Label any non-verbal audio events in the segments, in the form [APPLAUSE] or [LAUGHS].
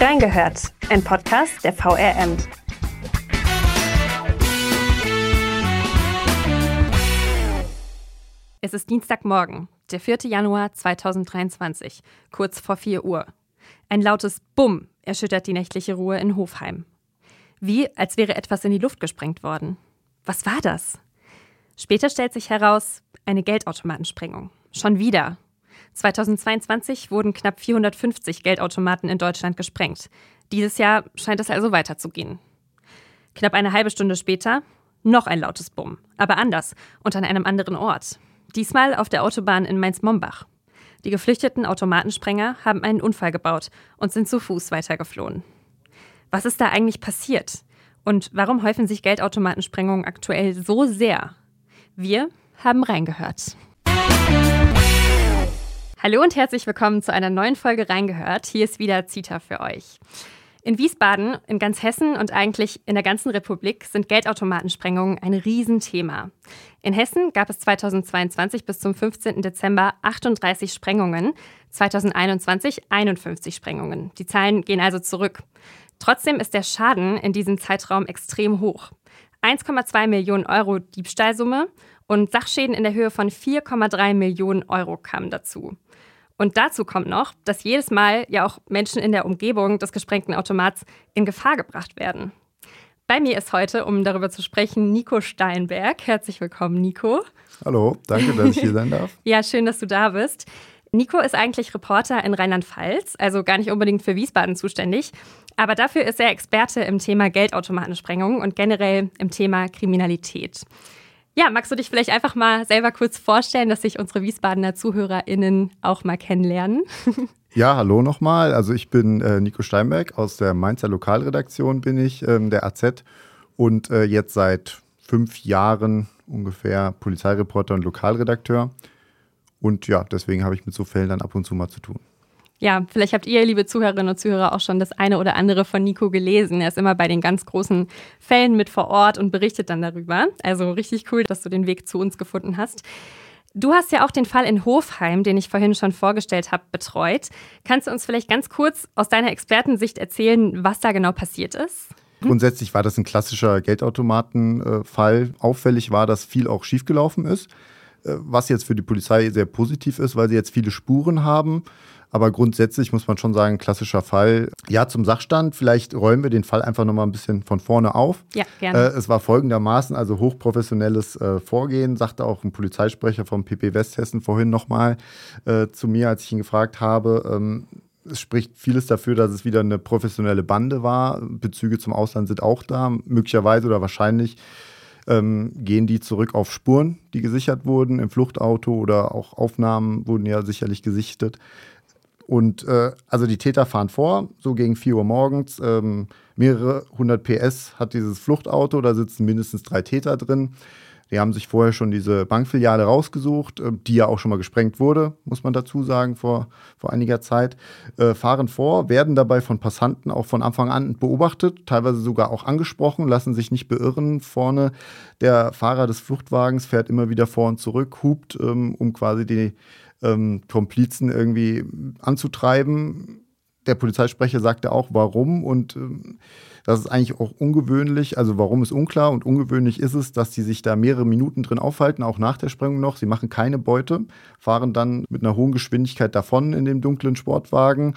Reingehört, ein Podcast der VRM. Es ist Dienstagmorgen, der 4. Januar 2023, kurz vor 4 Uhr. Ein lautes Bumm erschüttert die nächtliche Ruhe in Hofheim. Wie, als wäre etwas in die Luft gesprengt worden. Was war das? Später stellt sich heraus, eine Geldautomatensprengung. Schon wieder. 2022 wurden knapp 450 Geldautomaten in Deutschland gesprengt. Dieses Jahr scheint es also weiterzugehen. Knapp eine halbe Stunde später noch ein lautes Bumm, aber anders und an einem anderen Ort. Diesmal auf der Autobahn in Mainz-Mombach. Die geflüchteten Automatensprenger haben einen Unfall gebaut und sind zu Fuß weitergeflohen. Was ist da eigentlich passiert? Und warum häufen sich Geldautomatensprengungen aktuell so sehr? Wir haben reingehört. Hallo und herzlich willkommen zu einer neuen Folge Reingehört. Hier ist wieder Zita für euch. In Wiesbaden, in ganz Hessen und eigentlich in der ganzen Republik sind Geldautomatensprengungen ein Riesenthema. In Hessen gab es 2022 bis zum 15. Dezember 38 Sprengungen, 2021 51 Sprengungen. Die Zahlen gehen also zurück. Trotzdem ist der Schaden in diesem Zeitraum extrem hoch. 1,2 Millionen Euro Diebstahlsumme und Sachschäden in der Höhe von 4,3 Millionen Euro kamen dazu. Und dazu kommt noch, dass jedes Mal ja auch Menschen in der Umgebung des gesprengten Automats in Gefahr gebracht werden. Bei mir ist heute, um darüber zu sprechen, Nico Steinberg. Herzlich willkommen, Nico. Hallo, danke, dass ich hier sein darf. [LAUGHS] ja, schön, dass du da bist. Nico ist eigentlich Reporter in Rheinland-Pfalz, also gar nicht unbedingt für Wiesbaden zuständig. Aber dafür ist er Experte im Thema Geldautomatensprengung und generell im Thema Kriminalität. Ja, magst du dich vielleicht einfach mal selber kurz vorstellen, dass sich unsere Wiesbadener ZuhörerInnen auch mal kennenlernen? [LAUGHS] Ja, hallo nochmal. Also ich bin äh, Nico Steinberg aus der Mainzer Lokalredaktion bin ich, ähm, der AZ und äh, jetzt seit fünf Jahren ungefähr Polizeireporter und Lokalredakteur. Und ja, deswegen habe ich mit so Fällen dann ab und zu mal zu tun. Ja, vielleicht habt ihr, liebe Zuhörerinnen und Zuhörer, auch schon das eine oder andere von Nico gelesen. Er ist immer bei den ganz großen Fällen mit vor Ort und berichtet dann darüber. Also richtig cool, dass du den Weg zu uns gefunden hast. Du hast ja auch den Fall in Hofheim, den ich vorhin schon vorgestellt habe, betreut. Kannst du uns vielleicht ganz kurz aus deiner Expertensicht erzählen, was da genau passiert ist? Grundsätzlich war das ein klassischer Geldautomatenfall. Auffällig war, dass viel auch schiefgelaufen ist, äh, was jetzt für die Polizei sehr positiv ist, weil sie jetzt viele Spuren haben. Aber grundsätzlich muss man schon sagen, klassischer Fall. Ja, zum Sachstand. Vielleicht räumen wir den Fall einfach nochmal ein bisschen von vorne auf. Ja, gerne. Äh, es war folgendermaßen, also hochprofessionelles äh, Vorgehen, sagte auch ein Polizeisprecher vom PP Westhessen vorhin nochmal äh, zu mir, als ich ihn gefragt habe. Ähm, es spricht vieles dafür, dass es wieder eine professionelle Bande war. Bezüge zum Ausland sind auch da, möglicherweise oder wahrscheinlich. Ähm, gehen die zurück auf Spuren, die gesichert wurden im Fluchtauto oder auch Aufnahmen wurden ja sicherlich gesichtet. Und äh, also die Täter fahren vor, so gegen 4 Uhr morgens. Ähm, mehrere hundert PS hat dieses Fluchtauto, da sitzen mindestens drei Täter drin. Die haben sich vorher schon diese Bankfiliale rausgesucht, äh, die ja auch schon mal gesprengt wurde, muss man dazu sagen, vor, vor einiger Zeit. Äh, fahren vor, werden dabei von Passanten auch von Anfang an beobachtet, teilweise sogar auch angesprochen, lassen sich nicht beirren. Vorne der Fahrer des Fluchtwagens fährt immer wieder vor und zurück, hupt, ähm, um quasi die ähm, Komplizen irgendwie anzutreiben. Der Polizeisprecher sagte auch, warum und ähm, das ist eigentlich auch ungewöhnlich. Also warum ist unklar und ungewöhnlich ist es, dass sie sich da mehrere Minuten drin aufhalten, auch nach der Sprengung noch. Sie machen keine Beute, fahren dann mit einer hohen Geschwindigkeit davon in dem dunklen Sportwagen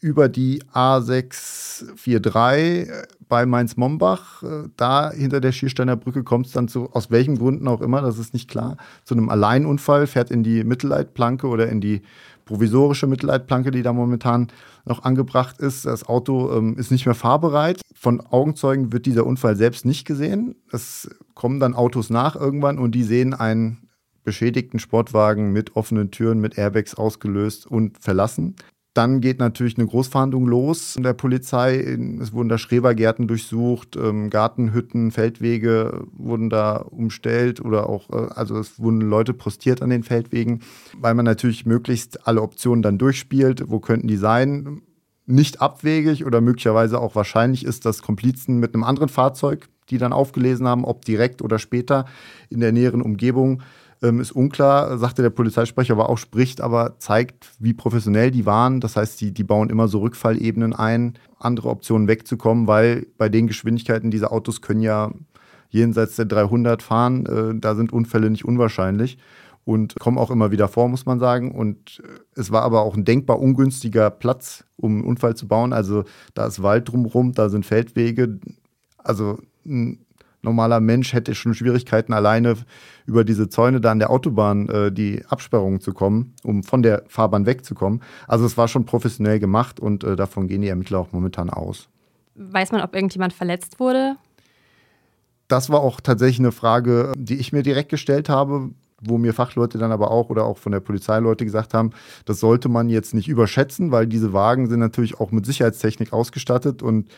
über die A643 bei Mainz-Mombach. Äh, da hinter der Schiersteiner Brücke kommt es dann zu, aus welchen Gründen auch immer, das ist nicht klar, zu einem Alleinunfall, fährt in die Mittelleitplanke oder in die provisorische Mittelleitplanke, die da momentan noch angebracht ist. Das Auto ähm, ist nicht mehr fahrbereit. Von Augenzeugen wird dieser Unfall selbst nicht gesehen. Es kommen dann Autos nach irgendwann und die sehen einen beschädigten Sportwagen mit offenen Türen, mit Airbags ausgelöst und verlassen. Dann geht natürlich eine Großfahndung los in der Polizei. Es wurden da Schrebergärten durchsucht, ähm, Gartenhütten, Feldwege wurden da umstellt oder auch, äh, also es wurden Leute postiert an den Feldwegen, weil man natürlich möglichst alle Optionen dann durchspielt. Wo könnten die sein? Nicht abwegig oder möglicherweise auch wahrscheinlich ist, dass Komplizen mit einem anderen Fahrzeug, die dann aufgelesen haben, ob direkt oder später in der näheren Umgebung Ähm, ist unklar, sagte der Polizeisprecher, aber auch spricht, aber zeigt, wie professionell die waren. Das heißt, die, die bauen immer so Rückfallebenen ein, andere Optionen wegzukommen, weil bei den Geschwindigkeiten diese Autos können ja jenseits der 300 fahren. Äh, da sind Unfälle nicht unwahrscheinlich und kommen auch immer wieder vor, muss man sagen. Und äh, es war aber auch ein denkbar ungünstiger Platz, um einen Unfall zu bauen. Also da ist Wald drumherum, da sind Feldwege. Also ein normaler Mensch hätte schon Schwierigkeiten, alleine über diese Zäune da an der Autobahn äh, die Absperrungen zu kommen, um von der Fahrbahn wegzukommen. Also es war schon professionell gemacht und äh, davon gehen die Ermittler auch momentan aus. Weiß man, ob irgendjemand verletzt wurde? Das war auch tatsächlich eine Frage, die ich mir direkt gestellt habe, wo mir Fachleute dann aber auch oder auch von der Polizei Leute gesagt haben, das sollte man jetzt nicht überschätzen, weil diese Wagen sind natürlich auch mit Sicherheitstechnik ausgestattet und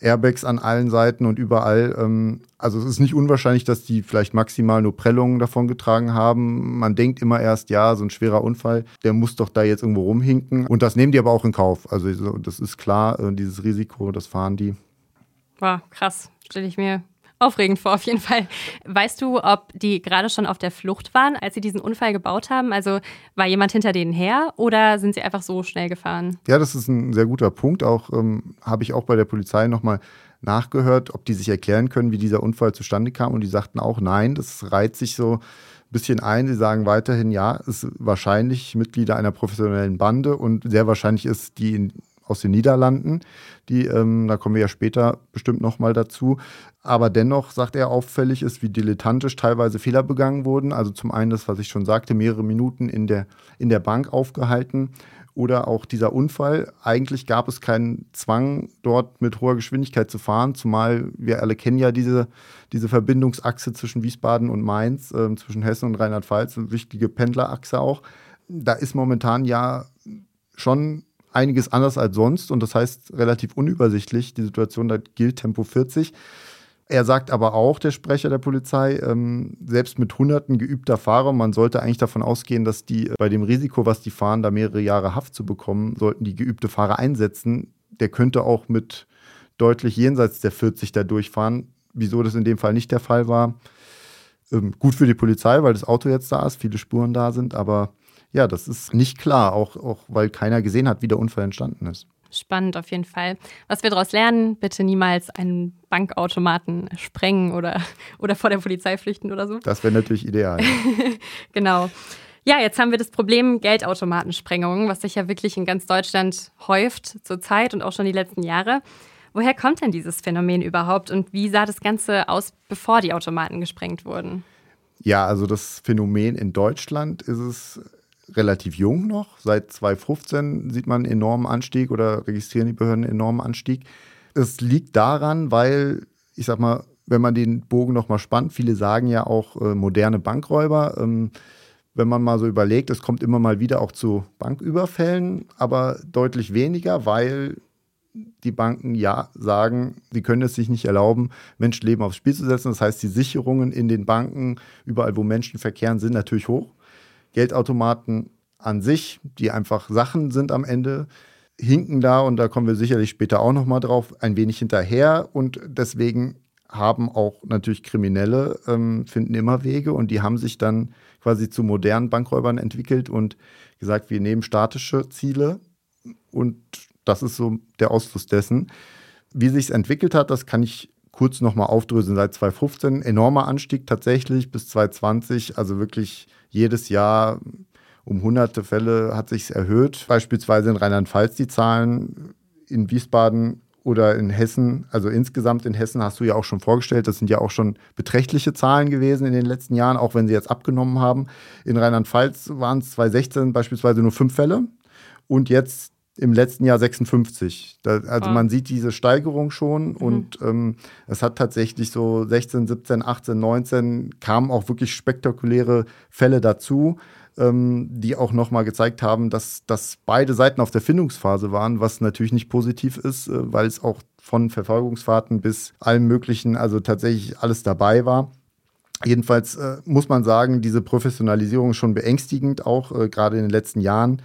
Airbags an allen Seiten und überall. Ähm, also es ist nicht unwahrscheinlich, dass die vielleicht maximal nur Prellungen davon getragen haben. Man denkt immer erst, ja, so ein schwerer Unfall, der muss doch da jetzt irgendwo rumhinken. Und das nehmen die aber auch in Kauf. Also das ist klar, äh, dieses Risiko, das fahren die. Wow, krass. Stelle ich mir aufregend vor, auf jeden Fall. Weißt du, ob die gerade schon auf der Flucht waren, als sie diesen Unfall gebaut haben? Also war jemand hinter denen her oder sind sie einfach so schnell gefahren? Ja, das ist ein sehr guter Punkt. Auch ähm, habe ich auch bei der Polizei nochmal nachgehört, ob die sich erklären können, wie dieser Unfall zustande kam. Und die sagten auch, nein, das reiht sich so ein bisschen ein. Sie sagen weiterhin, ja, es ist wahrscheinlich Mitglieder einer professionellen Bande und sehr wahrscheinlich ist die in aus den Niederlanden. Die, ähm, da kommen wir ja später bestimmt nochmal dazu. Aber dennoch, sagt er, auffällig ist, wie dilettantisch teilweise Fehler begangen wurden. Also zum einen das, was ich schon sagte, mehrere Minuten in der, in der Bank aufgehalten. Oder auch dieser Unfall. Eigentlich gab es keinen Zwang, dort mit hoher Geschwindigkeit zu fahren, zumal wir alle kennen ja diese, diese Verbindungsachse zwischen Wiesbaden und Mainz, äh, zwischen Hessen und Rheinland-Pfalz, eine wichtige Pendlerachse auch. Da ist momentan ja schon einiges anders als sonst und das heißt relativ unübersichtlich. Die Situation, da gilt Tempo 40. Er sagt aber auch, der Sprecher der Polizei, ähm, selbst mit Hunderten geübter Fahrer, man sollte eigentlich davon ausgehen, dass die äh, bei dem Risiko, was die fahren, da mehrere Jahre Haft zu bekommen, sollten die geübte Fahrer einsetzen. Der könnte auch mit deutlich jenseits der 40 da durchfahren. Wieso das in dem Fall nicht der Fall war, ähm, gut für die Polizei, weil das Auto jetzt da ist, viele Spuren da sind, aber ja, das ist nicht klar, auch, auch weil keiner gesehen hat, wie der Unfall entstanden ist. Spannend auf jeden Fall. Was wir daraus lernen, bitte niemals einen Bankautomaten sprengen oder, [LAUGHS] oder vor der Polizei flüchten oder so. Das wäre natürlich ideal. [LAUGHS] genau. Ja, jetzt haben wir das Problem Geldautomatensprengung, was sich ja wirklich in ganz Deutschland häuft zurzeit und auch schon die letzten Jahre. Woher kommt denn dieses Phänomen überhaupt und wie sah das Ganze aus, bevor die Automaten gesprengt wurden? Ja, also das Phänomen in Deutschland ist es relativ jung noch. Seit 2015 sieht man einen enormen Anstieg oder registrieren die Behörden einen enormen Anstieg. Es liegt daran, weil, ich sag mal, wenn man den Bogen nochmal spannt, viele sagen ja auch äh, moderne Bankräuber. Ähm, wenn man mal so überlegt, es kommt immer mal wieder auch zu Banküberfällen, aber deutlich weniger, weil die Banken ja sagen, sie können es sich nicht erlauben, Menschenleben aufs Spiel zu setzen. Das heißt, die Sicherungen in den Banken, überall wo Menschen verkehren, sind natürlich hoch. Geldautomaten an sich, die einfach Sachen sind am Ende, hinken da, und da kommen wir sicherlich später auch nochmal drauf, ein wenig hinterher. Und deswegen haben auch natürlich Kriminelle, ähm, finden immer Wege und die haben sich dann quasi zu modernen Bankräubern entwickelt und gesagt, wir nehmen statische Ziele und das ist so der Ausfluss dessen. Wie sich es entwickelt hat, das kann ich kurz nochmal aufdröseln. Seit 2015 enormer Anstieg tatsächlich bis 2020, also wirklich jedes Jahr um hunderte Fälle hat sich erhöht. Beispielsweise in Rheinland-Pfalz die Zahlen, in Wiesbaden oder in Hessen, also insgesamt in Hessen hast du ja auch schon vorgestellt, das sind ja auch schon beträchtliche Zahlen gewesen in den letzten Jahren, auch wenn sie jetzt abgenommen haben. In Rheinland-Pfalz waren es 2016 beispielsweise nur fünf Fälle und jetzt im letzten Jahr 56. Da, also oh. man sieht diese Steigerung schon mhm. und ähm, es hat tatsächlich so 16, 17, 18, 19 kamen auch wirklich spektakuläre Fälle dazu, ähm, die auch nochmal gezeigt haben, dass, dass beide Seiten auf der Findungsphase waren, was natürlich nicht positiv ist, äh, weil es auch von Verfolgungsfahrten bis allem Möglichen, also tatsächlich alles dabei war. Jedenfalls äh, muss man sagen, diese Professionalisierung ist schon beängstigend, auch äh, gerade in den letzten Jahren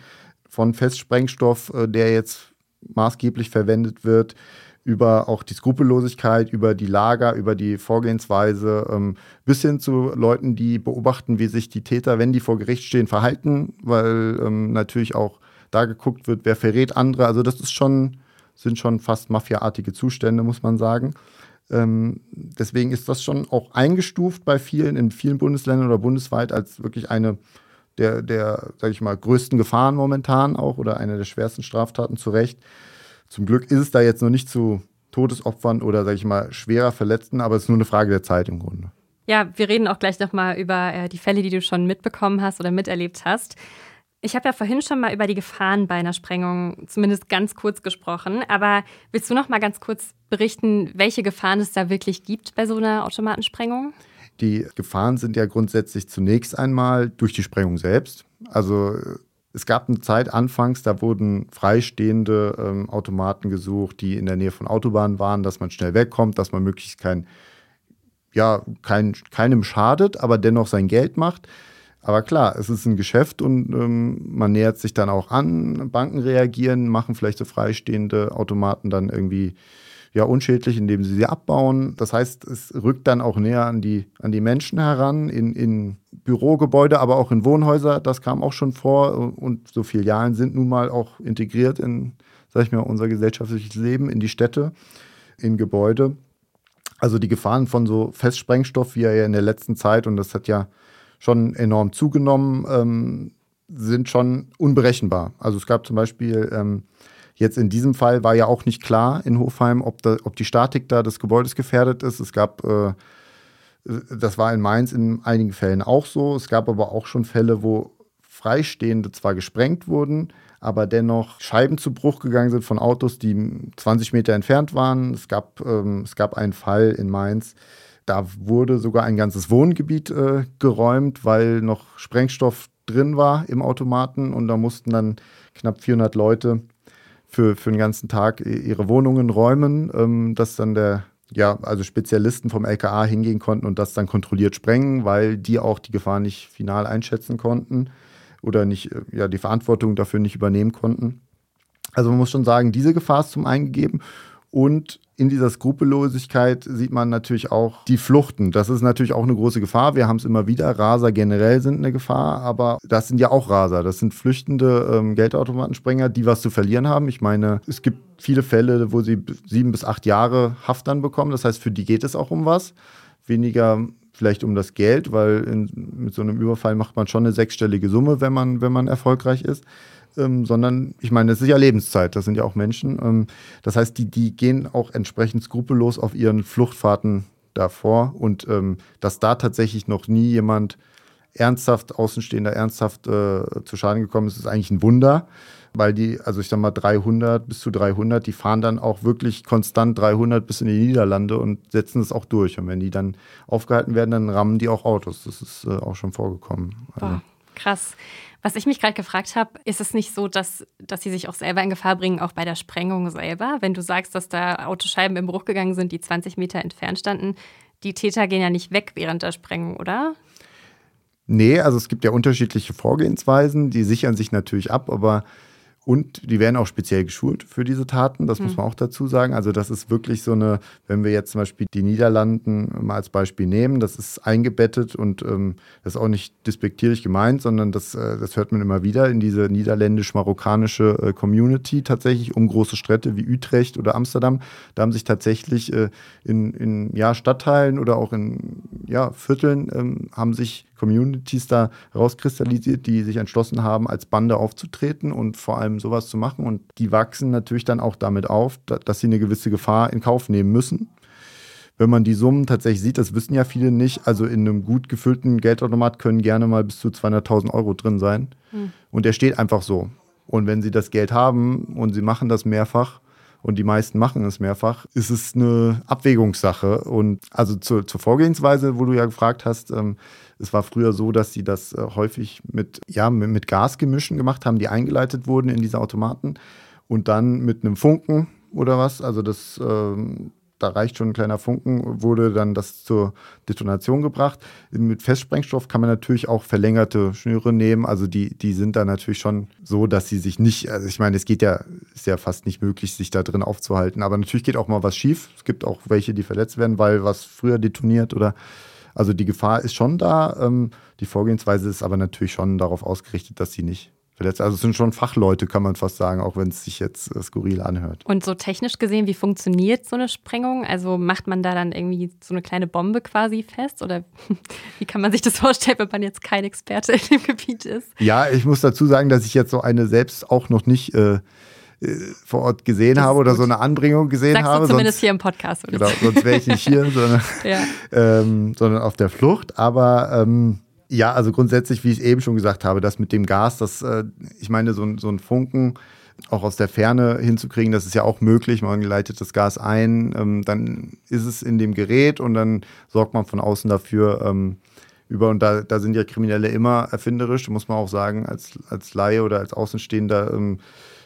von Festsprengstoff, äh, der jetzt maßgeblich verwendet wird, über auch die Skrupellosigkeit, über die Lager, über die Vorgehensweise, ähm, bis hin zu Leuten, die beobachten, wie sich die Täter, wenn die vor Gericht stehen, verhalten, weil ähm, natürlich auch da geguckt wird, wer verrät andere. Also das ist schon, sind schon fast mafiaartige Zustände, muss man sagen. Ähm, deswegen ist das schon auch eingestuft bei vielen, in vielen Bundesländern oder bundesweit als wirklich eine der, der sage ich mal, größten Gefahren momentan auch oder eine der schwersten Straftaten zu Recht. Zum Glück ist es da jetzt noch nicht zu Todesopfern oder, sage ich mal, schwerer Verletzten, aber es ist nur eine Frage der Zeit im Grunde. Ja, wir reden auch gleich nochmal über äh, die Fälle, die du schon mitbekommen hast oder miterlebt hast. Ich habe ja vorhin schon mal über die Gefahren bei einer Sprengung zumindest ganz kurz gesprochen, aber willst du noch mal ganz kurz berichten, welche Gefahren es da wirklich gibt bei so einer Automatensprengung? Die Gefahren sind ja grundsätzlich zunächst einmal durch die Sprengung selbst. Also es gab eine Zeit anfangs, da wurden freistehende ähm, Automaten gesucht, die in der Nähe von Autobahnen waren, dass man schnell wegkommt, dass man möglichst kein, ja, kein, keinem schadet, aber dennoch sein Geld macht. Aber klar, es ist ein Geschäft und ähm, man nähert sich dann auch an. Banken reagieren, machen vielleicht so freistehende Automaten dann irgendwie ja unschädlich, indem sie sie abbauen. Das heißt, es rückt dann auch näher an die, an die Menschen heran, in, in Bürogebäude, aber auch in Wohnhäuser. Das kam auch schon vor und so Filialen sind nun mal auch integriert in, sag ich mal, unser gesellschaftliches Leben, in die Städte, in Gebäude. Also die Gefahren von so Festsprengstoff, wie er ja in der letzten Zeit, und das hat ja schon enorm zugenommen, ähm, sind schon unberechenbar. Also es gab zum Beispiel ähm, Jetzt in diesem Fall war ja auch nicht klar in Hofheim, ob, da, ob die Statik da des Gebäudes gefährdet ist. Es gab, äh, das war in Mainz in einigen Fällen auch so. Es gab aber auch schon Fälle, wo Freistehende zwar gesprengt wurden, aber dennoch Scheiben zu Bruch gegangen sind von Autos, die 20 Meter entfernt waren. Es gab, ähm, es gab einen Fall in Mainz, da wurde sogar ein ganzes Wohngebiet äh, geräumt, weil noch Sprengstoff drin war im Automaten und da mussten dann knapp 400 Leute für, für den ganzen Tag ihre Wohnungen räumen, ähm, dass dann der, ja, also Spezialisten vom LKA hingehen konnten und das dann kontrolliert sprengen, weil die auch die Gefahr nicht final einschätzen konnten oder nicht, äh, ja, die Verantwortung dafür nicht übernehmen konnten. Also man muss schon sagen, diese Gefahr ist zum einen gegeben und in dieser Skrupellosigkeit sieht man natürlich auch die Fluchten. Das ist natürlich auch eine große Gefahr. Wir haben es immer wieder. Raser generell sind eine Gefahr, aber das sind ja auch Raser. Das sind flüchtende ähm, Geldautomatensprenger, die was zu verlieren haben. Ich meine, es gibt viele Fälle, wo sie sieben bis acht Jahre Haft dann bekommen. Das heißt, für die geht es auch um was. Weniger vielleicht um das Geld, weil in, mit so einem Überfall macht man schon eine sechsstellige Summe, wenn man, wenn man erfolgreich ist ähm, sondern ich meine, es ist ja Lebenszeit, das sind ja auch Menschen. Ähm, das heißt, die, die gehen auch entsprechend skrupellos auf ihren Fluchtfahrten davor und ähm, dass da tatsächlich noch nie jemand ernsthaft, Außenstehender ernsthaft äh, zu Schaden gekommen ist, ist eigentlich ein Wunder, weil die, also ich sag mal 300 bis zu 300, die fahren dann auch wirklich konstant 300 bis in die Niederlande und setzen es auch durch. Und wenn die dann aufgehalten werden, dann rammen die auch Autos. Das ist äh, auch schon vorgekommen. Boah, krass. Was ich mich gerade gefragt habe, ist es nicht so, dass, dass sie sich auch selber in Gefahr bringen, auch bei der Sprengung selber? Wenn du sagst, dass da Autoscheiben im Bruch gegangen sind, die 20 Meter entfernt standen, die Täter gehen ja nicht weg während der Sprengung, oder? Nee, also es gibt ja unterschiedliche Vorgehensweisen, die sichern sich natürlich ab, aber und die werden auch speziell geschult für diese Taten, das mhm. muss man auch dazu sagen. Also das ist wirklich so eine, wenn wir jetzt zum Beispiel die Niederlanden mal als Beispiel nehmen, das ist eingebettet und ähm, das ist auch nicht despektierlich gemeint, sondern das, äh, das hört man immer wieder in diese niederländisch-marokkanische äh, Community tatsächlich um große Städte wie Utrecht oder Amsterdam. Da haben sich tatsächlich äh, in, in ja, Stadtteilen oder auch in ja, Vierteln ähm, haben sich Communities da rauskristallisiert, die sich entschlossen haben, als Bande aufzutreten und vor allem sowas zu machen. Und die wachsen natürlich dann auch damit auf, dass sie eine gewisse Gefahr in Kauf nehmen müssen. Wenn man die Summen tatsächlich sieht, das wissen ja viele nicht, also in einem gut gefüllten Geldautomat können gerne mal bis zu 200.000 Euro drin sein. Hm. Und der steht einfach so. Und wenn sie das Geld haben und sie machen das mehrfach, und die meisten machen es mehrfach, ist es eine Abwägungssache. Und also zur, zur Vorgehensweise, wo du ja gefragt hast, ähm, es war früher so, dass sie das äh, häufig mit, ja, mit, mit Gasgemischen gemacht haben, die eingeleitet wurden in diese Automaten und dann mit einem Funken oder was. Also das ähm, da reicht schon ein kleiner Funken, wurde dann das zur Detonation gebracht. Mit Festsprengstoff kann man natürlich auch verlängerte Schnüre nehmen. Also die, die sind da natürlich schon so, dass sie sich nicht, also ich meine, es geht ja, ist ja fast nicht möglich, sich da drin aufzuhalten. Aber natürlich geht auch mal was schief. Es gibt auch welche, die verletzt werden, weil was früher detoniert oder also die Gefahr ist schon da. Ähm, die Vorgehensweise ist aber natürlich schon darauf ausgerichtet, dass sie nicht. Also es sind schon Fachleute, kann man fast sagen, auch wenn es sich jetzt äh, skurril anhört. Und so technisch gesehen, wie funktioniert so eine Sprengung? Also macht man da dann irgendwie so eine kleine Bombe quasi fest? Oder [LAUGHS] wie kann man sich das vorstellen, wenn man jetzt kein Experte in dem Gebiet ist? Ja, ich muss dazu sagen, dass ich jetzt so eine selbst auch noch nicht äh, äh vor Ort gesehen habe oder gut. so eine Anbringung gesehen Sagst habe. Du zumindest sonst, hier im Podcast. Genau, sonst wäre ich nicht hier, sondern, [LAUGHS] ja. [LAUGHS] ähm, sondern auf der Flucht. Aber ähm, ja, also grundsätzlich, wie ich eben schon gesagt habe, das mit dem Gas, das, äh, ich meine, so, so ein Funken auch aus der Ferne hinzukriegen, das ist ja auch möglich. Man leitet das Gas ein, ähm, dann ist es in dem Gerät und dann sorgt man von außen dafür ähm, über. Und da, da sind ja Kriminelle immer erfinderisch, muss man auch sagen, als, als Laie oder als Außenstehender. Ähm,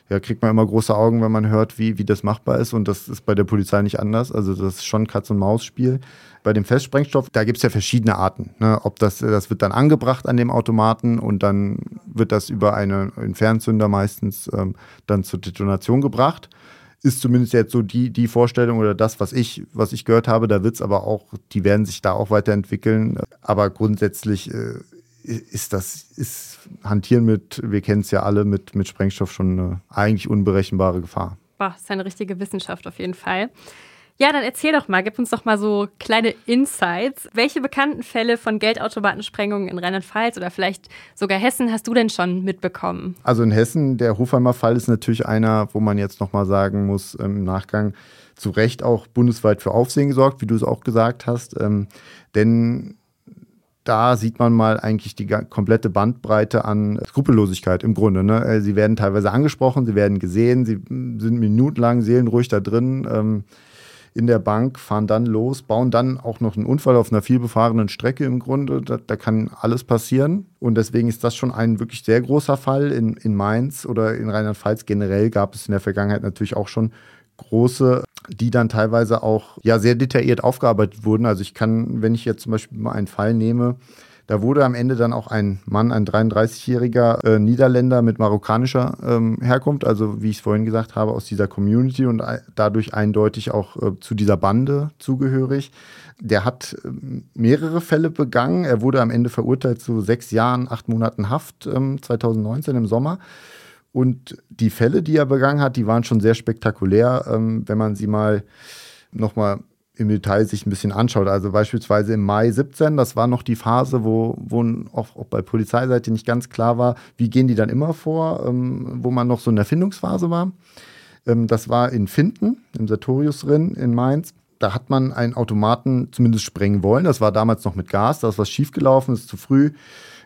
ja, kriegt man immer große Augen, wenn man hört, wie, wie das machbar ist. Und das ist bei der Polizei nicht anders. Also das ist schon Katz-und-Maus-Spiel. Bei dem Festsprengstoff, da gibt es ja verschiedene Arten. Ne? Ob das, das wird dann angebracht an dem Automaten und dann wird das über eine, einen Fernzünder meistens ähm, dann zur Detonation gebracht. Ist zumindest jetzt so die, die Vorstellung oder das, was ich, was ich gehört habe. Da wird es aber auch, die werden sich da auch weiterentwickeln. Aber grundsätzlich äh, ist das, ist Hantieren mit, wir kennen es ja alle, mit, mit Sprengstoff schon eine eigentlich unberechenbare Gefahr. Boah, ist eine richtige Wissenschaft auf jeden Fall. Ja, dann erzähl doch mal, gib uns doch mal so kleine Insights. Welche bekannten Fälle von Geldautomatensprengungen in Rheinland-Pfalz oder vielleicht sogar Hessen hast du denn schon mitbekommen? Also in Hessen, der Hofheimer Fall ist natürlich einer, wo man jetzt nochmal sagen muss, im Nachgang zu Recht auch bundesweit für Aufsehen gesorgt, wie du es auch gesagt hast. Ähm, denn da sieht man mal eigentlich die komplette Bandbreite an Skrupellosigkeit im Grunde. Ne? Äh, sie werden teilweise angesprochen, sie werden gesehen, sie sind minutenlang seelenruhig da drin ähm, in der Bank, fahren dann los, bauen dann auch noch einen Unfall auf einer vielbefahrenen Strecke im Grunde. Da, da, kann alles passieren. Und deswegen ist das schon ein wirklich sehr großer Fall. In, in Mainz oder in Rheinland-Pfalz generell gab es in der Vergangenheit natürlich auch schon große, die dann teilweise auch ja sehr detailliert aufgearbeitet wurden. Also ich kann, wenn ich jetzt zum Beispiel mal einen Fall nehme, da wurde am Ende dann auch ein Mann, ein 33-jähriger äh, Niederländer mit marokkanischer ähm, Herkunft, also wie ich es vorhin gesagt habe, aus dieser Community und dadurch eindeutig auch äh, zu dieser Bande zugehörig. Der hat äh, mehrere Fälle begangen. Er wurde am Ende verurteilt zu sechs Jahren, acht Monaten Haft ähm, 2019 im Sommer. Und die Fälle, die er begangen hat, die waren schon sehr spektakulär, ähm, wenn man sie mal nochmal im Detail sich ein bisschen anschaut. Also beispielsweise im Mai 17, das war noch die Phase, wo, wo auch, auch bei Polizeiseite nicht ganz klar war, wie gehen die dann immer vor, ähm, wo man noch so in der Findungsphase war. Ähm, das war in Finden, im Sartorius drin in Mainz. Da hat man einen Automaten zumindest sprengen wollen. Das war damals noch mit Gas, da ist was schiefgelaufen, ist zu früh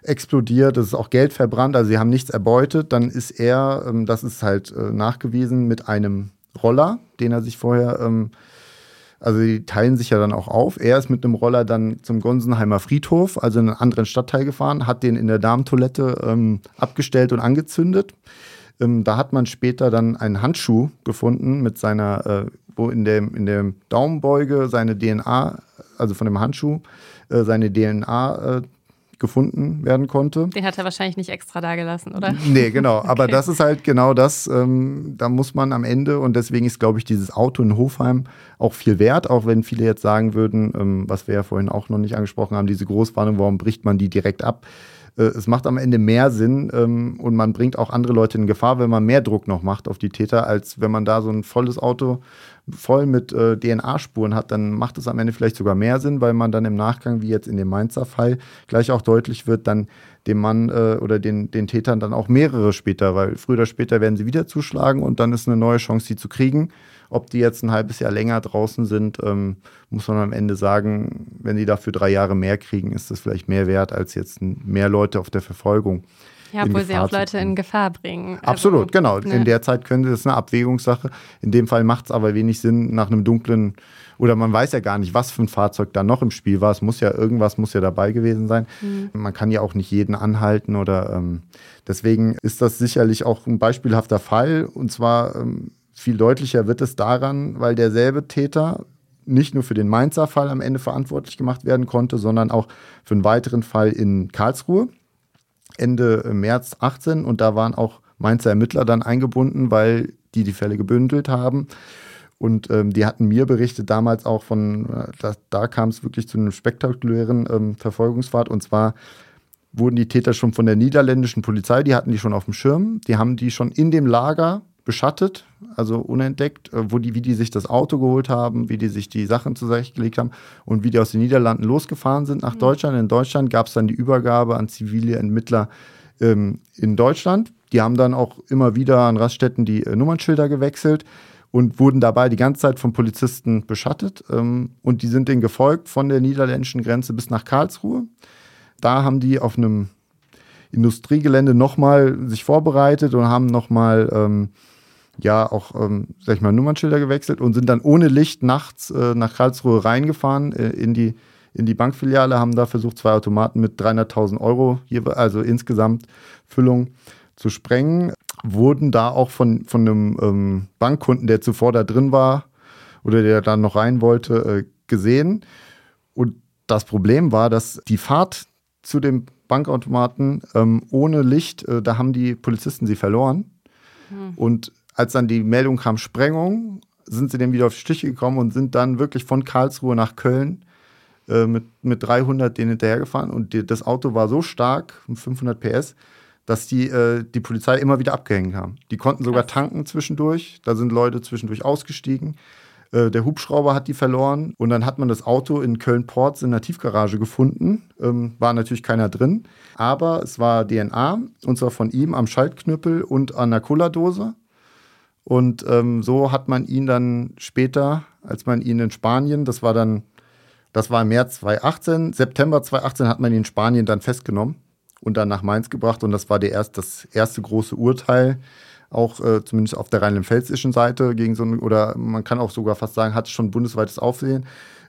explodiert, es ist auch Geld verbrannt, also sie haben nichts erbeutet. Dann ist er, ähm, das ist halt äh, nachgewiesen, mit einem Roller, den er sich vorher, ähm, also die teilen sich ja dann auch auf. Er ist mit einem Roller dann zum Gonsenheimer Friedhof, also in einen anderen Stadtteil gefahren, hat den in der Damentoilette ähm, abgestellt und angezündet. Ähm, da hat man später dann einen Handschuh gefunden mit seiner, äh, wo in der, in der Daumenbeuge seine DNA, also von dem Handschuh, äh, seine DNA äh, gefunden werden konnte. Den hat er wahrscheinlich nicht extra da gelassen, oder? Nee, genau. [LAUGHS] Aber okay. das ist halt genau das. Ähm, da muss man am Ende, und deswegen ist, glaube ich, dieses Auto in Hofheim auch viel wert, auch wenn viele jetzt sagen würden, ähm, was wir ja vorhin auch noch nicht angesprochen haben, diese Großwarnung, warum bricht man die direkt ab? Äh, es macht am Ende mehr Sinn ähm, und man bringt auch andere Leute in Gefahr, wenn man mehr Druck noch macht auf die Täter, als wenn man da so ein volles Auto voll mit äh, DNA-Spuren hat, dann macht es am Ende vielleicht sogar mehr Sinn, weil man dann im Nachgang, wie jetzt in dem Mainzer Fall, gleich auch deutlich wird, dann dem Mann äh, oder den, den Tätern dann auch mehrere später, weil früher oder später werden sie wieder zuschlagen und dann ist eine neue Chance, sie zu kriegen. Ob die jetzt ein halbes Jahr länger draußen sind, ähm, muss man am Ende sagen, wenn die dafür drei Jahre mehr kriegen, ist das vielleicht mehr wert als jetzt mehr Leute auf der Verfolgung. Ja, obwohl sie auch Leute in Gefahr bringen. Also, Absolut, genau. Ne. In der Zeit könnte es eine Abwägungssache. In dem Fall macht es aber wenig Sinn, nach einem dunklen, oder man weiß ja gar nicht, was für ein Fahrzeug da noch im Spiel war. Es muss ja irgendwas muss ja dabei gewesen sein. Mhm. Man kann ja auch nicht jeden anhalten oder ähm, deswegen ist das sicherlich auch ein beispielhafter Fall. Und zwar ähm, viel deutlicher wird es daran, weil derselbe Täter nicht nur für den Mainzer Fall am Ende verantwortlich gemacht werden konnte, sondern auch für einen weiteren Fall in Karlsruhe Ende März 18 und da waren auch Mainzer Ermittler dann eingebunden, weil die die Fälle gebündelt haben. Und ähm, die hatten mir berichtet damals auch von, äh, da, da kam es wirklich zu einem spektakulären ähm, Verfolgungsfahrt. Und zwar wurden die Täter schon von der niederländischen Polizei, die hatten die schon auf dem Schirm, die haben die schon in dem Lager beschattet, also unentdeckt, äh, wo die, wie die sich das Auto geholt haben, wie die sich die Sachen zurechtgelegt haben und wie die aus den Niederlanden losgefahren sind nach mhm. Deutschland. In Deutschland gab es dann die Übergabe an zivile Ermittler ähm, in Deutschland. Die haben dann auch immer wieder an Raststätten die äh, Nummernschilder gewechselt und wurden dabei die ganze Zeit von Polizisten beschattet. Ähm, und die sind denen gefolgt von der niederländischen Grenze bis nach Karlsruhe. Da haben die auf einem Industriegelände nochmal sich vorbereitet und haben nochmal ähm, ja auch, ähm, sag ich mal, Nummernschilder gewechselt und sind dann ohne Licht nachts äh, nach Karlsruhe reingefahren äh, in, die, in die Bankfiliale, haben da versucht, zwei Automaten mit 300.000 Euro, also insgesamt Füllung, zu sprengen. Wurden da auch von, von einem ähm, Bankkunden, der zuvor da drin war oder der dann noch rein wollte, äh, gesehen. Und das Problem war, dass die Fahrt zu dem Bankautomaten ähm, ohne Licht, äh, da haben die Polizisten sie verloren. Hm. Und als dann die Meldung kam, Sprengung, sind sie dann wieder auf die Stiche gekommen und sind dann wirklich von Karlsruhe nach Köln äh, mit, mit 300 denen hinterhergefahren. Und die, das Auto war so stark, 500 PS, dass die äh, die Polizei immer wieder abgehängt haben. Die konnten sogar tanken zwischendurch. Da sind Leute zwischendurch ausgestiegen. Äh, der Hubschrauber hat die verloren und dann hat man das Auto in Köln-Ports in der Tiefgarage gefunden. Ähm, war natürlich keiner drin, aber es war DNA und zwar von ihm am Schaltknüppel und an der Cola-Dose. Und ähm, so hat man ihn dann später, als man ihn in Spanien, das war dann, das war im März 2018, September 2018 hat man ihn in Spanien dann festgenommen und dann nach Mainz gebracht und das war der erst, das erste große Urteil auch äh, zumindest auf der rheinland-pfälzischen Seite gegen so eine, oder man kann auch sogar fast sagen, hat schon bundesweites Aufsehen.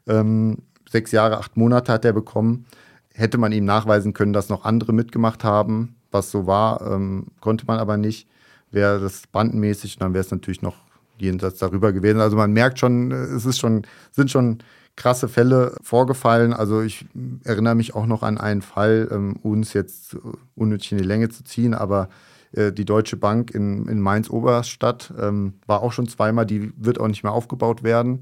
Ähm, sechs Jahre, acht Monate hat er bekommen. Hätte man ihm nachweisen können, dass noch andere mitgemacht haben, was so war, ähm, konnte man aber nicht. Wäre das bandenmäßig, dann wäre es natürlich noch jenseits darüber gewesen. Also man merkt schon, es ist schon, sind schon krasse Fälle vorgefallen. Also ich erinnere mich auch noch an einen Fall, ähm, uns jetzt unnötig in die Länge zu ziehen, aber äh, die Deutsche Bank in, in Mainz-Oberstadt ähm, war auch schon zweimal, die wird auch nicht mehr aufgebaut werden.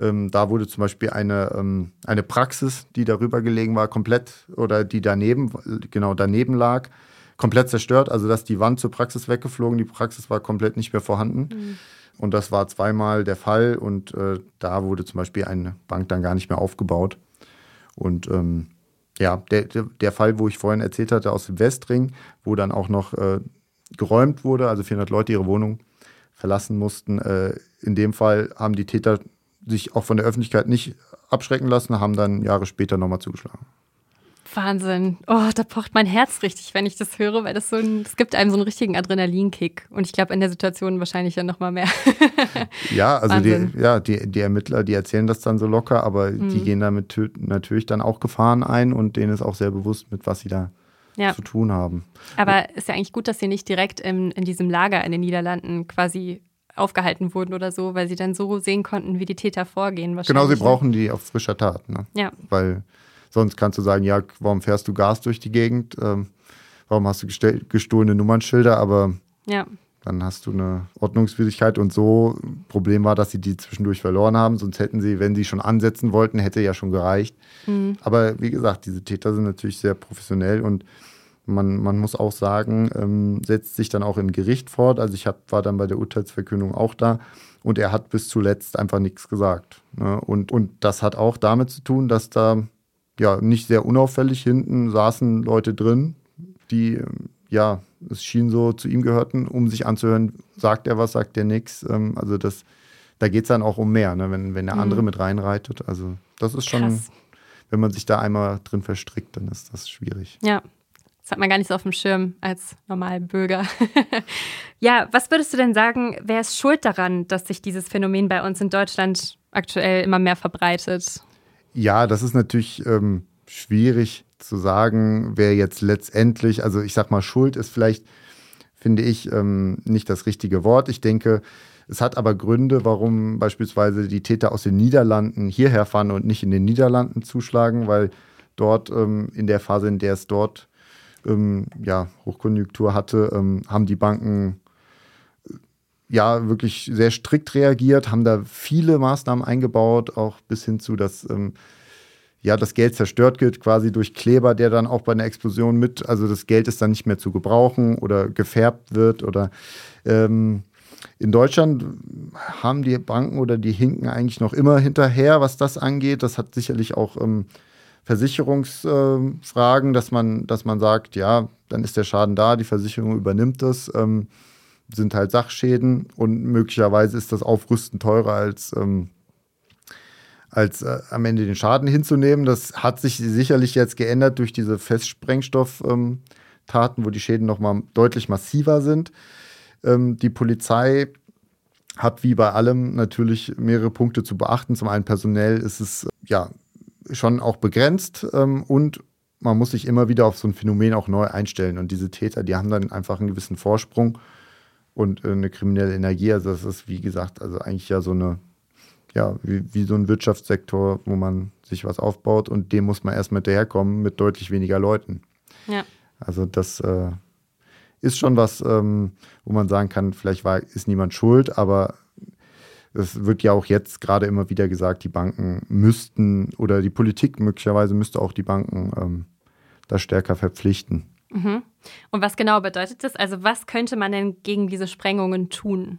Ähm, da wurde zum Beispiel eine, ähm, eine Praxis, die darüber gelegen war, komplett oder die daneben, genau daneben lag, komplett zerstört. Also dass die Wand zur Praxis weggeflogen, die Praxis war komplett nicht mehr vorhanden. Mhm. Und das war zweimal der Fall und äh, da wurde zum Beispiel eine Bank dann gar nicht mehr aufgebaut. Und ähm, ja, der, der Fall, wo ich vorhin erzählt hatte aus dem Westring, wo dann auch noch äh, geräumt wurde, also 400 Leute ihre Wohnung verlassen mussten. Äh, in dem Fall haben die Täter sich auch von der Öffentlichkeit nicht abschrecken lassen, haben dann Jahre später nochmal zugeschlagen. Wahnsinn. Oh, da pocht mein Herz richtig, wenn ich das höre, weil das so ein, es gibt einem so einen richtigen Adrenalinkick. Und ich glaube, in der Situation wahrscheinlich ja noch mal mehr. [LAUGHS] ja, also die, ja, die, die Ermittler, die erzählen das dann so locker, aber mhm. die gehen damit natürlich dann auch Gefahren ein und denen ist auch sehr bewusst, mit was sie da ja. zu tun haben. Aber ist ja eigentlich gut, dass sie nicht direkt in, in diesem Lager in den Niederlanden quasi aufgehalten wurden oder so, weil sie dann so sehen konnten, wie die Täter vorgehen. Genau, sie brauchen die auf frischer Tat. Ne? Ja. Weil Sonst kannst du sagen, ja, warum fährst du Gas durch die Gegend? Ähm, warum hast du gestohlene Nummernschilder? Aber ja. dann hast du eine Ordnungswidrigkeit und so. Problem war, dass sie die zwischendurch verloren haben. Sonst hätten sie, wenn sie schon ansetzen wollten, hätte ja schon gereicht. Mhm. Aber wie gesagt, diese Täter sind natürlich sehr professionell und man, man muss auch sagen, ähm, setzt sich dann auch im Gericht fort. Also ich hab, war dann bei der Urteilsverkündung auch da und er hat bis zuletzt einfach nichts gesagt. Ne? Und, und das hat auch damit zu tun, dass da ja, nicht sehr unauffällig. Hinten saßen Leute drin, die, ähm, ja, es schien so zu ihm gehörten, um sich anzuhören, sagt er was, sagt er nichts. Ähm, also das, da geht es dann auch um mehr, ne? wenn, wenn der andere mhm. mit reinreitet. Also das ist schon, Krass. wenn man sich da einmal drin verstrickt, dann ist das schwierig. Ja. Das hat man gar nicht so auf dem Schirm als Normalbürger. [LAUGHS] ja, was würdest du denn sagen, wer ist schuld daran, dass sich dieses Phänomen bei uns in Deutschland aktuell immer mehr verbreitet? Ja, das ist natürlich ähm, schwierig zu sagen, wer jetzt letztendlich, also ich sag mal, Schuld ist vielleicht, finde ich, ähm, nicht das richtige Wort. Ich denke, Es hat aber Gründe, warum beispielsweise die Täter aus den Niederlanden hierher fahren und nicht in den Niederlanden zuschlagen, weil dort ähm, in der Phase, in der es dort ähm, ja, Hochkonjunktur hatte, ähm, haben die Banken ja wirklich sehr strikt reagiert, haben da viele Maßnahmen eingebaut, auch bis hin zu, dass ähm, ja, das Geld zerstört wird, quasi durch Kleber, der dann auch bei einer Explosion mit, also das Geld ist dann nicht mehr zu gebrauchen oder gefärbt wird oder ähm, in Deutschland haben die Banken oder die hinken eigentlich noch immer hinterher, was das angeht. Das hat sicherlich auch ähm, Versicherungsfragen, äh, dass man, dass man sagt, ja, dann ist der Schaden da, die Versicherung übernimmt das, ähm, sind halt Sachschäden und möglicherweise ist das Aufrüsten teurer als ähm, als äh, am Ende den Schaden hinzunehmen. Das hat sich sicherlich jetzt geändert durch diese Festsprengstofftaten, ähm, wo die Schäden nochmal deutlich massiver sind. Ähm, die Polizei hat wie bei allem natürlich mehrere Punkte zu beachten. Zum einen personell ist es ja schon auch begrenzt ähm, und man muss sich immer wieder auf so ein Phänomen auch neu einstellen. Und diese Täter, die haben dann einfach einen gewissen Vorsprung und äh, eine kriminelle Energie. Also das ist, wie gesagt, also eigentlich ja so eine ja, wie, wie so ein Wirtschaftssektor, wo man sich was aufbaut und dem muss man erst mit daherkommen mit deutlich weniger Leuten. Ja. Also das äh, ist schon was, ähm, wo man sagen kann, vielleicht war, ist niemand schuld, aber es wird ja auch jetzt gerade immer wieder gesagt, die Banken müssten oder die Politik möglicherweise müsste auch die Banken ähm, da stärker verpflichten. Mhm. Und was genau bedeutet das? Also was könnte man denn gegen diese Sprengungen tun?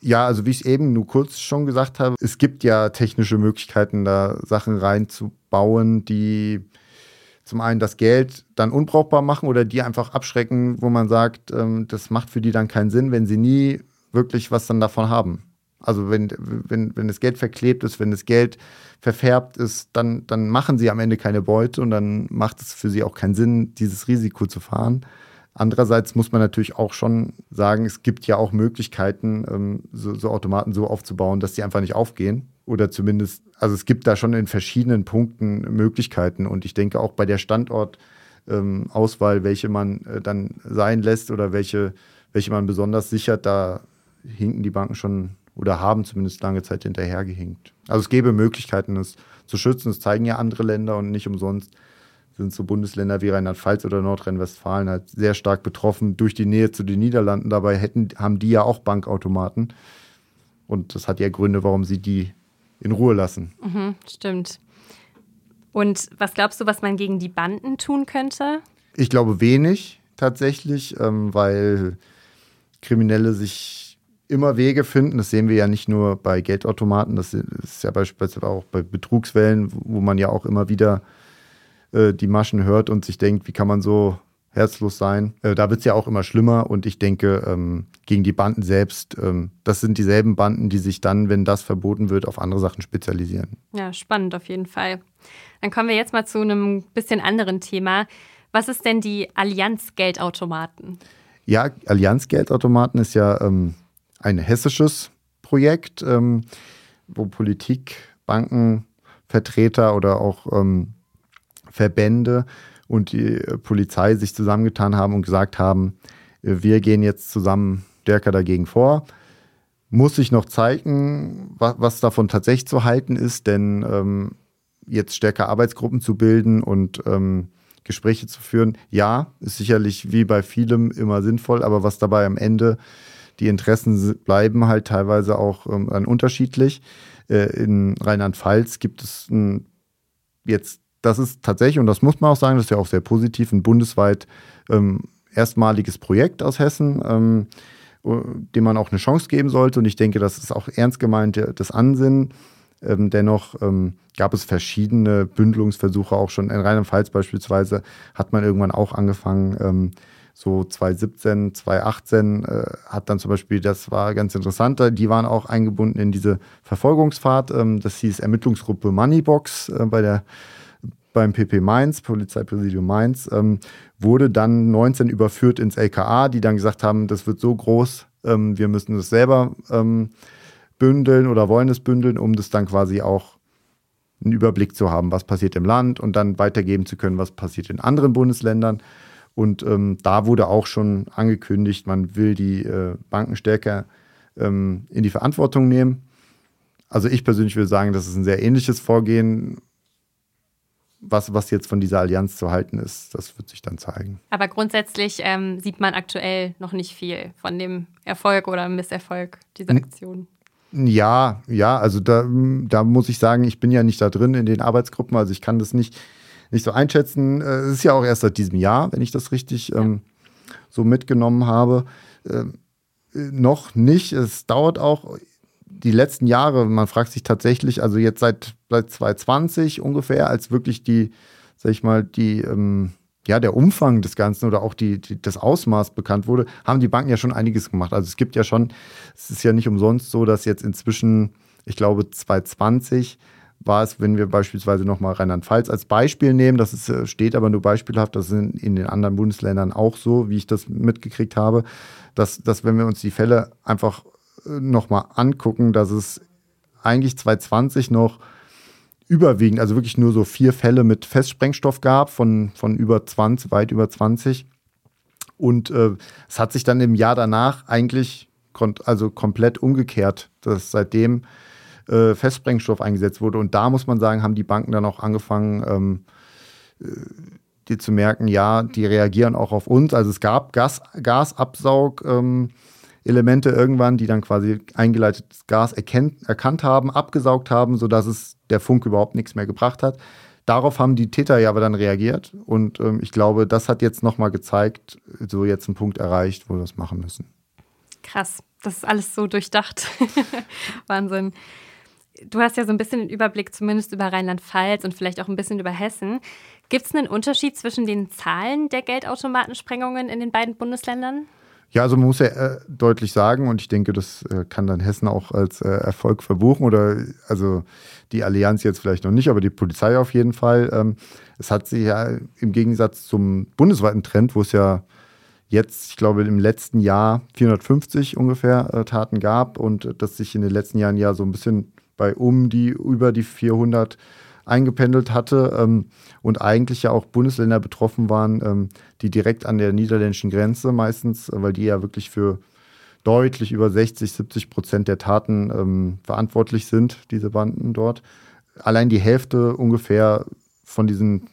Ja, also wie ich eben nur kurz schon gesagt habe, es gibt ja technische Möglichkeiten, da Sachen reinzubauen, die zum einen das Geld dann unbrauchbar machen oder die einfach abschrecken, wo man sagt, ähm, das macht für die dann keinen Sinn, wenn sie nie wirklich was dann davon haben. Also wenn, wenn, wenn das Geld verklebt ist, wenn das Geld verfärbt ist, dann, dann machen sie am Ende keine Beute und dann macht es für sie auch keinen Sinn, dieses Risiko zu fahren. Andererseits muss man natürlich auch schon sagen, es gibt ja auch Möglichkeiten, ähm, so, so, Automaten so aufzubauen, dass die einfach nicht aufgehen. Oder zumindest, also es gibt da schon in verschiedenen Punkten Möglichkeiten. Und ich denke auch bei der Standortauswahl, ähm, welche man äh, dann sein lässt oder welche, welche man besonders sichert, da hinken die Banken schon oder haben zumindest lange Zeit hinterhergehinkt. Also es gäbe Möglichkeiten, es zu schützen. Das zeigen ja andere Länder und nicht umsonst sind so Bundesländer wie Rheinland-Pfalz oder Nordrhein-Westfalen halt sehr stark betroffen durch die Nähe zu den Niederlanden. Dabei hätten, haben die ja auch Bankautomaten. Und das hat ja Gründe, warum sie die in Ruhe lassen. Mhm, stimmt. Und was glaubst du, was man gegen die Banden tun könnte? Ich glaube wenig tatsächlich, ähm, weil Kriminelle sich immer Wege finden. Das sehen wir ja nicht nur bei Geldautomaten, das ist ja beispielsweise auch bei Betrugswellen, wo man ja auch immer wieder äh, die Maschen hört und sich denkt, wie kann man so herzlos sein. Äh, da wird es ja auch immer schlimmer und ich denke, ähm, gegen die Banden selbst, ähm, das sind dieselben Banden, die sich dann, wenn das verboten wird, auf andere Sachen spezialisieren. Ja, spannend auf jeden Fall. Dann kommen wir jetzt mal zu einem bisschen anderen Thema. Was ist denn die Allianz Geldautomaten? Ja, Allianz Geldautomaten ist ja ähm, ein hessisches Projekt, ähm, wo Politik, Banken, Vertreter oder auch ähm, Verbände und die äh, Polizei sich zusammengetan haben und gesagt haben, äh, wir gehen jetzt zusammen stärker dagegen vor. Muss sich noch zeigen, was, was davon tatsächlich zu halten ist, denn ähm, jetzt stärker Arbeitsgruppen zu bilden und ähm, Gespräche zu führen, ja, ist sicherlich wie bei vielem immer sinnvoll, aber was dabei am Ende die Interessen bleiben halt teilweise auch ähm, unterschiedlich. Äh, in Rheinland-Pfalz gibt es ein, jetzt das ist tatsächlich, und das muss man auch sagen, das ist ja auch sehr positiv, ein bundesweit ähm, erstmaliges Projekt aus Hessen, ähm, dem man auch eine Chance geben sollte. Und ich denke, das ist auch ernst gemeint das Ansinnen. Ähm, dennoch ähm, gab es verschiedene Bündelungsversuche auch schon. In Rheinland-Pfalz beispielsweise hat man irgendwann auch angefangen, ähm, so 2017, 2018 äh, hat dann zum Beispiel, das war ganz interessant, die waren auch eingebunden in diese Verfolgungsfahrt. Ähm, das hieß Ermittlungsgruppe Moneybox äh, bei der beim PP Mainz, Polizeipräsidium Mainz, ähm, wurde dann 19 überführt ins LKA, die dann gesagt haben, das wird so groß, ähm, wir müssen es selber ähm, bündeln oder wollen es bündeln, um das dann quasi auch einen Überblick zu haben, was passiert im Land und dann weitergeben zu können, was passiert in anderen Bundesländern. Und ähm, da wurde auch schon angekündigt, man will die äh, Banken stärker ähm, in die Verantwortung nehmen. Also ich persönlich würde sagen, das ist ein sehr ähnliches Vorgehen. Was, was jetzt von dieser Allianz zu halten ist, das wird sich dann zeigen. Aber grundsätzlich ähm, sieht man aktuell noch nicht viel von dem Erfolg oder Misserfolg dieser Aktion. Ja, ja, also da, da muss ich sagen, ich bin ja nicht da drin in den Arbeitsgruppen, also ich kann das nicht, nicht so einschätzen. Äh, es ist ja auch erst seit diesem Jahr, wenn ich das richtig ja. ähm, so mitgenommen habe. Ähm, noch nicht. Es dauert auch die letzten Jahre. Man fragt sich tatsächlich, also jetzt seit, seit 2020 ungefähr, als wirklich die, sag ich mal, die, ähm, ja, der Umfang des Ganzen oder auch die, die, das Ausmaß bekannt wurde, haben die Banken ja schon einiges gemacht. Also es gibt ja schon, es ist ja nicht umsonst so, dass jetzt inzwischen, ich glaube, 2020 war es, wenn wir beispielsweise nochmal Rheinland-Pfalz als Beispiel nehmen, das ist, äh, steht aber nur beispielhaft, das ist in den anderen Bundesländern auch so, wie ich das mitgekriegt habe, dass, dass wenn wir uns die Fälle einfach äh, nochmal angucken, dass es eigentlich 2020 noch überwiegend, also wirklich nur so vier Fälle mit Festsprengstoff gab, von, von über 20, weit über 20. Und äh, es hat sich dann im Jahr danach eigentlich also komplett umgekehrt, dass seitdem äh, Festsprengstoff eingesetzt wurde. Und da muss man sagen, haben die Banken dann auch angefangen, ähm, äh, die zu merken, ja, die reagieren auch auf uns. Also es gab Gas, Gasabsaug. Ähm, irgendwann, die dann quasi eingeleitetes Gas erkennt, erkannt haben, abgesaugt haben, sodass es der Funk überhaupt nichts mehr gebracht hat. Darauf haben die Täter ja aber dann reagiert und ähm, ich glaube, das hat jetzt nochmal gezeigt, so jetzt einen Punkt erreicht, wo wir es machen müssen. Krass, das ist alles so durchdacht. [LAUGHS] Wahnsinn. Du hast ja so ein bisschen den Überblick zumindest über Rheinland-Pfalz und vielleicht auch ein bisschen über Hessen. Gibt es einen Unterschied zwischen den Zahlen der Geldautomatensprengungen in den beiden Bundesländern? Ja, also man muss ja äh, deutlich sagen, und ich denke, das äh, kann dann Hessen auch als äh, Erfolg verbuchen oder also die Allianz jetzt vielleicht noch nicht, aber die Polizei auf jeden Fall. Ähm, es hat sich ja im Gegensatz zum bundesweiten Trend, wo es ja jetzt, ich glaube, im letzten Jahr 450 ungefähr äh, Taten gab und das sich in den letzten Jahren ja so ein bisschen bei um die über die 400 eingependelt hatte ähm, und eigentlich ja auch Bundesländer betroffen waren, ähm, die direkt an der niederländischen Grenze meistens, weil die ja wirklich für deutlich über 60, 70 Prozent der Taten ähm, verantwortlich sind, diese Banden dort. Allein die Hälfte ungefähr von diesen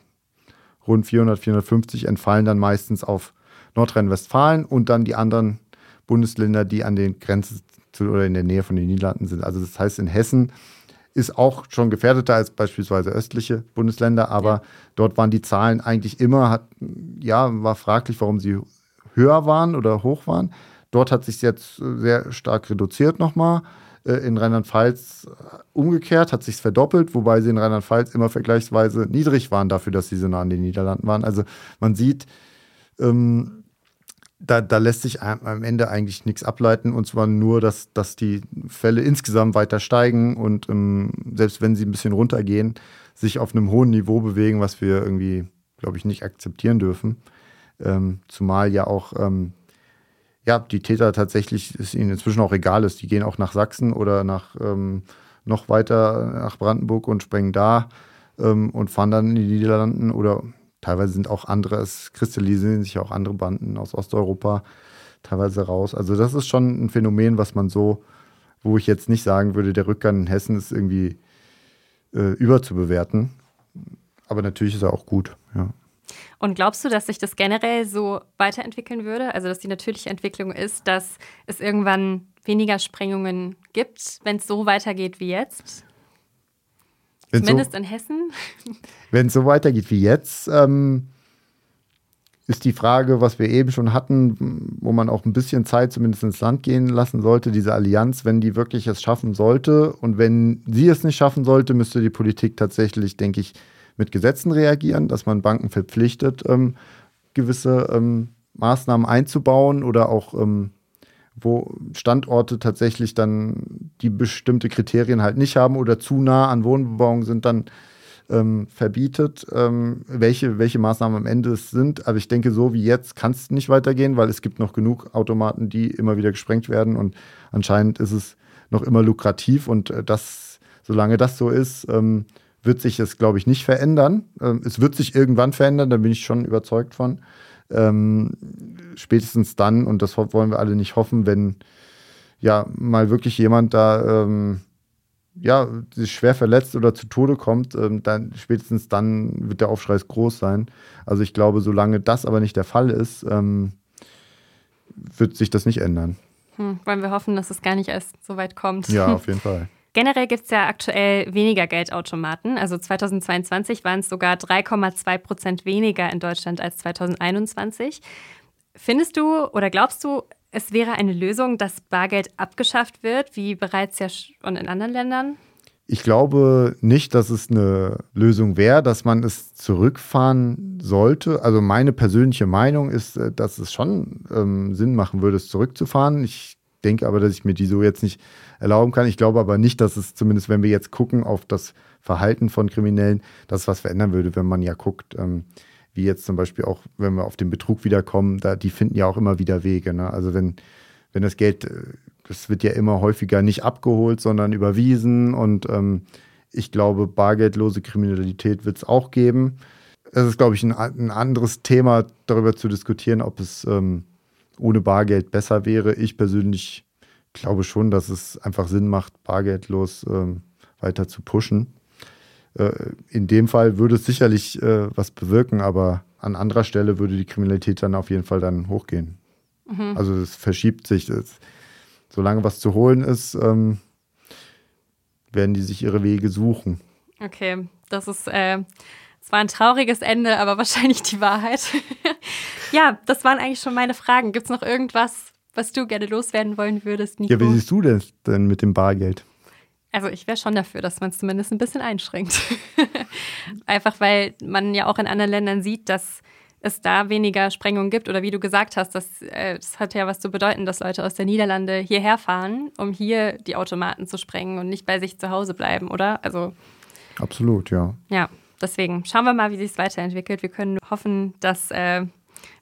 rund 400, 450 entfallen dann meistens auf Nordrhein-Westfalen und dann die anderen Bundesländer, die an den Grenzen zu, oder in der Nähe von den Niederlanden sind. Also das heißt, in Hessen ist auch schon gefährdeter als beispielsweise östliche Bundesländer, aber ja. dort waren die Zahlen eigentlich immer, hat, ja, war fraglich, warum sie höher waren oder hoch waren. Dort hat sich jetzt sehr stark reduziert nochmal. Äh, in Rheinland-Pfalz umgekehrt, hat sich verdoppelt, wobei sie in Rheinland-Pfalz immer vergleichsweise niedrig waren dafür, dass sie so nah an den Niederlanden waren. Also man sieht, ähm, da, da lässt sich am Ende eigentlich nichts ableiten und zwar nur, dass, dass die Fälle insgesamt weiter steigen und ähm, selbst wenn sie ein bisschen runtergehen, sich auf einem hohen Niveau bewegen, was wir irgendwie, glaube ich, nicht akzeptieren dürfen. Ähm, zumal ja auch ähm, ja, die Täter tatsächlich es ihnen inzwischen auch egal ist. Die gehen auch nach Sachsen oder nach ähm, noch weiter nach Brandenburg und sprengen da ähm, und fahren dann in die Niederlanden oder Teilweise sind auch andere, es kristallisieren sich auch andere Banden aus Osteuropa teilweise raus. Also das ist schon ein Phänomen, was man so, wo ich jetzt nicht sagen würde, der Rückgang in Hessen ist irgendwie äh, überzubewerten. Aber natürlich ist er auch gut, ja. Und glaubst du, dass sich das generell so weiterentwickeln würde? Also, dass die natürliche Entwicklung ist, dass es irgendwann weniger Sprengungen gibt, wenn es so weitergeht wie jetzt? Wenn's Zumindest so, in Hessen. [LAUGHS] Wenn es so weitergeht wie jetzt, ähm, ist die Frage, was wir eben schon hatten, wo man auch ein bisschen Zeit zumindest ins Land gehen lassen sollte, diese Allianz, wenn die wirklich es schaffen sollte und wenn sie es nicht schaffen sollte, müsste die Politik tatsächlich, denke ich, mit Gesetzen reagieren, dass man Banken verpflichtet, ähm, gewisse ähm, Maßnahmen einzubauen oder auch ähm, wo Standorte tatsächlich dann die bestimmte Kriterien halt nicht haben oder zu nah an Wohnbebauung sind, dann ähm, verbietet, ähm, welche, welche Maßnahmen am Ende es sind. Aber ich denke, so wie jetzt kann es nicht weitergehen, weil es gibt noch genug Automaten, die immer wieder gesprengt werden und anscheinend ist es noch immer lukrativ und äh, das, solange das so ist, ähm, wird sich es, glaube ich, nicht verändern. Ähm, es wird sich irgendwann verändern, da bin ich schon überzeugt von ähm, spätestens dann, und das wollen wir alle nicht hoffen, wenn ja mal wirklich jemand da ähm, ja, sich schwer verletzt oder zu Tode kommt, ähm, dann spätestens dann wird der Aufschrei groß sein. Also ich glaube, solange das aber nicht der Fall ist, ähm, wird sich das nicht ändern. Hm, wollen wir hoffen, dass es gar nicht erst so weit kommt. Ja, [LAUGHS] auf jeden Fall. Generell gibt es ja aktuell weniger Geldautomaten. Also 2022 waren es sogar 3,2 Prozent weniger in Deutschland als 2021. Findest du oder glaubst du, es wäre eine Lösung, dass Bargeld abgeschafft wird, wie bereits ja schon in anderen Ländern? Ich glaube nicht, dass es eine Lösung wäre, dass man es zurückfahren sollte. Also meine persönliche Meinung ist, äh, dass es schon ähm, Sinn machen würde, es zurückzufahren. Ich denke aber, dass ich mir die so jetzt nicht erlauben kann. Ich glaube aber nicht, dass es zumindest, wenn wir jetzt gucken auf das Verhalten von Kriminellen, dass was verändern würde, wenn man ja guckt, ähm, wie jetzt zum Beispiel auch, wenn wir auf den Betrug wiederkommen, da, die finden ja auch immer wieder Wege. Ne? Also wenn, wenn das Geld, äh, das wird ja immer häufiger nicht abgeholt, sondern überwiesen und ähm, ich glaube, bargeldlose Kriminalität wird es auch geben. Es ist, glaube ich, ein, ein, anderes Thema, darüber zu diskutieren, ob es ähm, ohne Bargeld besser wäre. Ich persönlich glaube schon, dass es einfach Sinn macht, bargeldlos ähm, weiter zu pushen. Äh, in dem Fall würde es sicherlich äh, was bewirken, aber an anderer Stelle würde die Kriminalität dann auf jeden Fall dann hochgehen. Mhm. Also es verschiebt sich. Das, solange was zu holen ist, ähm, werden die sich ihre Wege suchen. Okay, das ist äh, es war ein trauriges Ende, aber [LAUGHS] wahrscheinlich die Wahrheit. [LAUGHS] ja, das waren eigentlich schon meine Fragen. Gibt es noch irgendwas, was du gerne loswerden wollen würdest, Nico? Ja, wie siehst du das denn mit dem Bargeld? Also ich wäre schon dafür, dass man es zumindest ein bisschen einschränkt. [LAUGHS] Einfach weil man ja auch in anderen Ländern sieht, dass es da weniger Sprengungen gibt. Oder wie du gesagt hast, das, äh, das hat ja was zu bedeuten, dass Leute aus der Niederlande hierher fahren, um hier die Automaten zu sprengen und nicht bei sich zu Hause bleiben, oder? Also Absolut, ja. Ja, deswegen schauen wir mal, wie sich es weiterentwickelt. Wir können hoffen, dass äh,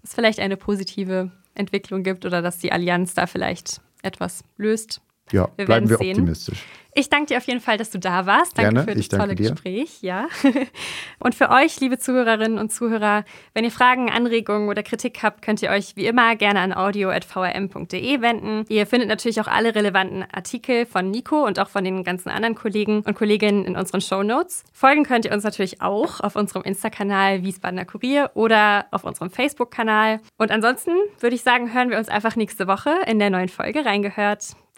es vielleicht eine positive Entwicklung gibt oder dass die Allianz da vielleicht etwas löst. Ja, wir bleiben wir sehen. optimistisch. Ich danke dir auf jeden Fall, dass du da warst. Danke Gerne. für das tolle dir. Gespräch. Ja. [LAUGHS] Und für euch, liebe Zuhörerinnen und Zuhörer, wenn ihr Fragen, Anregungen oder Kritik habt, könnt ihr euch wie immer gerne an audio.vrm.de wenden. Ihr findet natürlich auch alle relevanten Artikel von Nico und auch von den ganzen anderen Kollegen und Kolleginnen in unseren Show Notes. Folgen könnt ihr uns natürlich auch auf unserem Insta-Kanal Wiesbadener Kurier oder auf unserem Facebook-Kanal. Und ansonsten würde ich sagen, hören wir uns einfach nächste Woche in der neuen Folge reingehört.